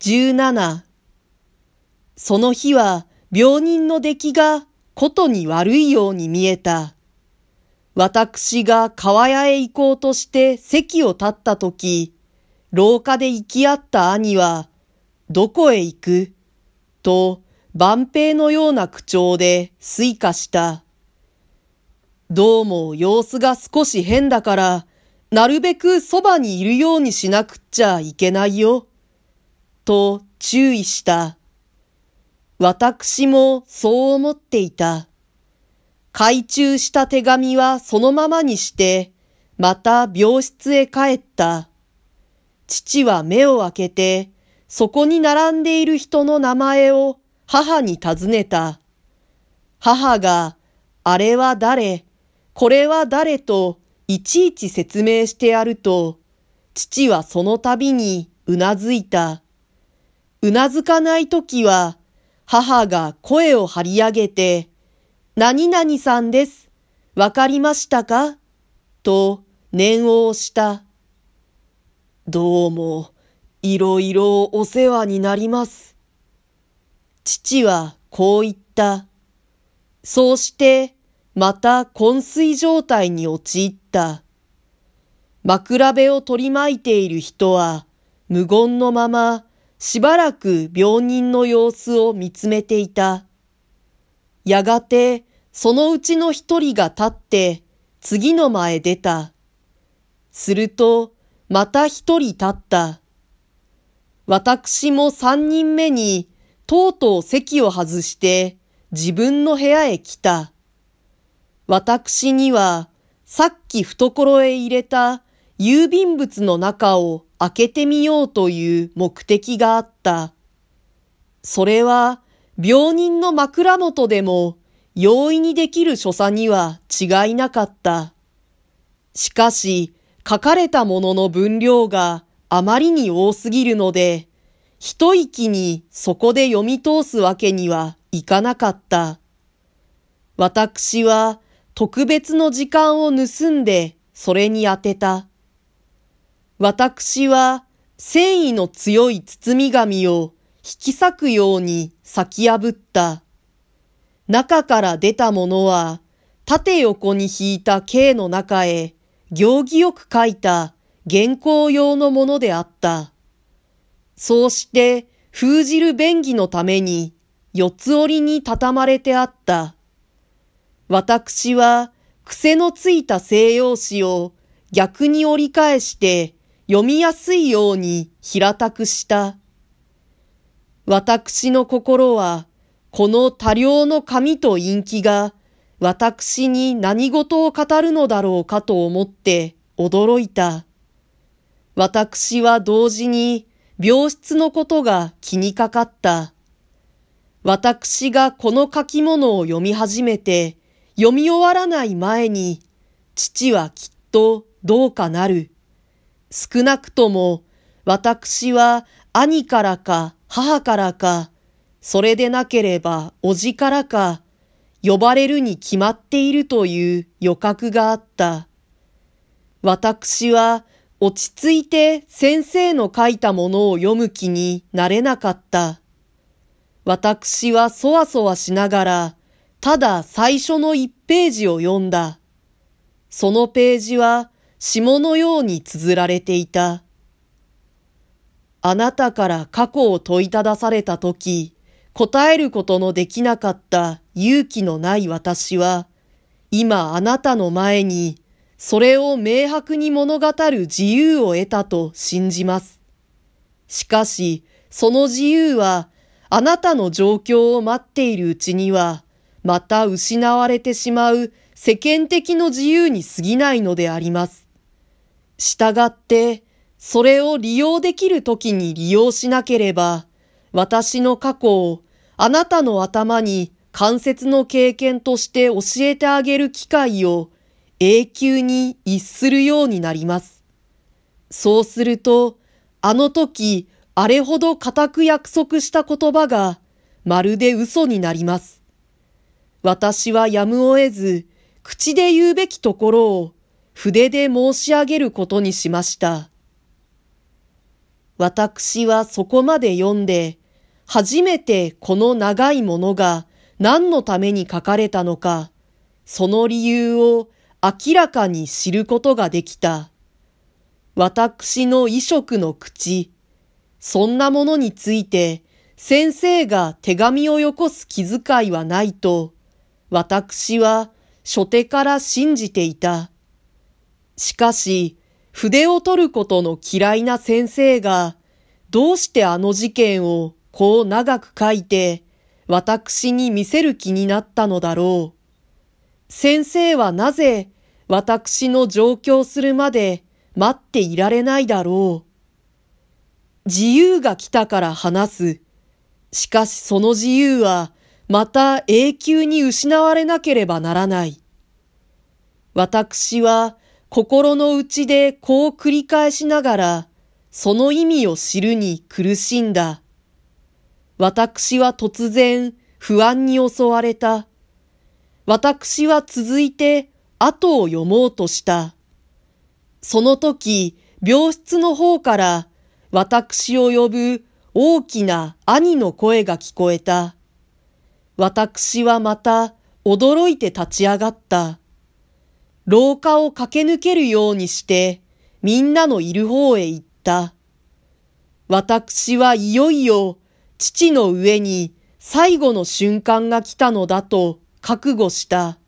17その日は病人の出来がことに悪いように見えた。私が川屋へ行こうとして席を立ったとき、廊下で行き合った兄は、どこへ行く？と、万平のような口調で推化した。どうも様子が少し変だから、なるべくそばにいるようにしなくっちゃいけないよ。と注意した。私もそう思っていた。懐中した手紙はそのままにして、また病室へ帰った。父は目を開けて、そこに並んでいる人の名前を母に尋ねた。母が、あれは誰、これは誰といちいち説明してやると、父はその度にうなずいた。うなずかないときは、母が声を張り上げて、何々さんです。わかりましたか？と念を押した。どうも、いろいろお世話になります。父はこう言った。そうして、また昏睡状態に陥った。枕辺を取り巻いている人は、無言のまま、しばらく病人の様子を見つめていた。やがて、そのうちの一人が立って、次の前出た。すると、また一人立った。私も三人目に、とうとう席を外して自分の部屋へ来た。私にはさっき懐へ入れた郵便物の中を開けてみようという目的があった。それは病人の枕元でも容易にできる所作には違いなかった。しかし書かれたものの分量があまりに多すぎるので、一息にそこで読み通すわけにはいかなかった。私は特別の時間を盗んでそれに当てた。私は繊維の強い包み紙を引き裂くように裂き破った。中から出たものは縦横に引いた径の中へ行儀よく書いた原稿用のものであった。そうして封じる便宜のために四つ折りに畳まれてあった。私は癖のついた西洋紙を逆に折り返して読みやすいように平たくした。私の心はこの多量の紙と陰気が私に何事を語るのだろうかと思って驚いた。私は同時に病室のことが気にかかった。私がこの書き物を読み始めて、読み終わらない前に、父はきっとどうかなる。少なくとも、私は兄からか母からか、それでなければ叔父からか、呼ばれるに決まっているという予覚があった。私は落ち着いて先生の書いたものを読む気になれなかった。私はそわそわしながら、ただ最初の一ページを読んだ。そのページは下のように綴られていた。あなたから過去を問いただされたとき、答えることのできなかった勇気のない私は、今あなたの前にそれを明白に物語る自由を得たと信じます。しかし、その自由は、あなたの状況を待っているうちには、また失われてしまう世間的の自由に過ぎないのであります。したがって、それを利用できる時に利用しなければ、私の過去をあなたの頭に関節の経験として教えてあげる機会を永久に逸するようになります。そうすると、あの時、あれほど固く約束した言葉が、まるで嘘になります。私はやむを得ず、口で言うべきところを、筆で申し上げることにしました。私はそこまで読んで、初めてこの長いものが何のために書かれたのか、その理由を明らかに知ることができた。私の衣食の口、そんなものについて先生が手紙をよこす気遣いはないと、私は初手から信じていた。しかし、筆を取ることの嫌いな先生が、どうしてあの事件をこう長く書いて、私に見せる気になったのだろう。先生はなぜ私の上京するまで待っていられないだろう。自由が来たから話す。しかしその自由はまた永久に失われなければならない。私は心の内でこう繰り返しながら、その意味を知るに苦しんだ。私は突然不安に襲われた。私は続いて後を読もうとした。その時、病室の方から私を呼ぶ大きな兄の声が聞こえた。私はまた驚いて立ち上がった。廊下を駆け抜けるようにして、みんなのいる方へ行った。私はいよいよ父の上に最後の瞬間が来たのだと覚悟した。